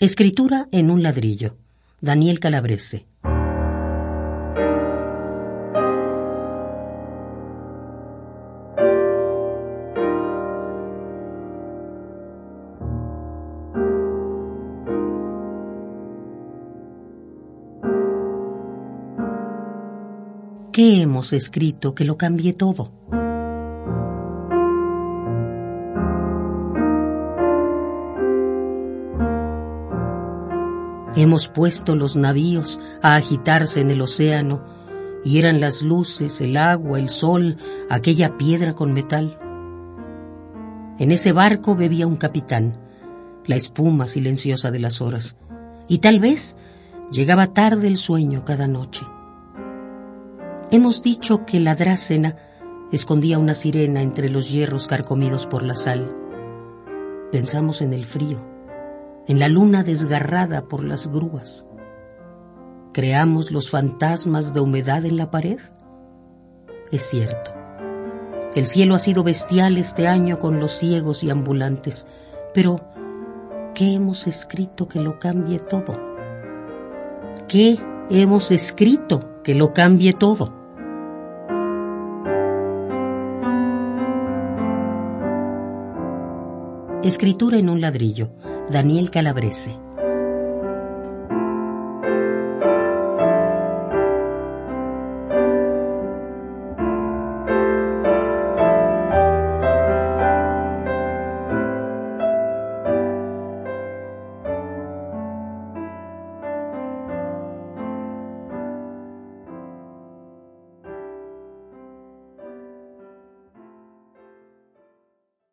Escritura en un ladrillo. Daniel Calabrese. ¿Qué hemos escrito que lo cambie todo? Hemos puesto los navíos a agitarse en el océano y eran las luces, el agua, el sol, aquella piedra con metal. En ese barco bebía un capitán, la espuma silenciosa de las horas, y tal vez llegaba tarde el sueño cada noche. Hemos dicho que la drácena escondía una sirena entre los hierros carcomidos por la sal. Pensamos en el frío en la luna desgarrada por las grúas. ¿Creamos los fantasmas de humedad en la pared? Es cierto. El cielo ha sido bestial este año con los ciegos y ambulantes, pero ¿qué hemos escrito que lo cambie todo? ¿Qué hemos escrito que lo cambie todo? Escritura en un ladrillo. Daniel Calabrese.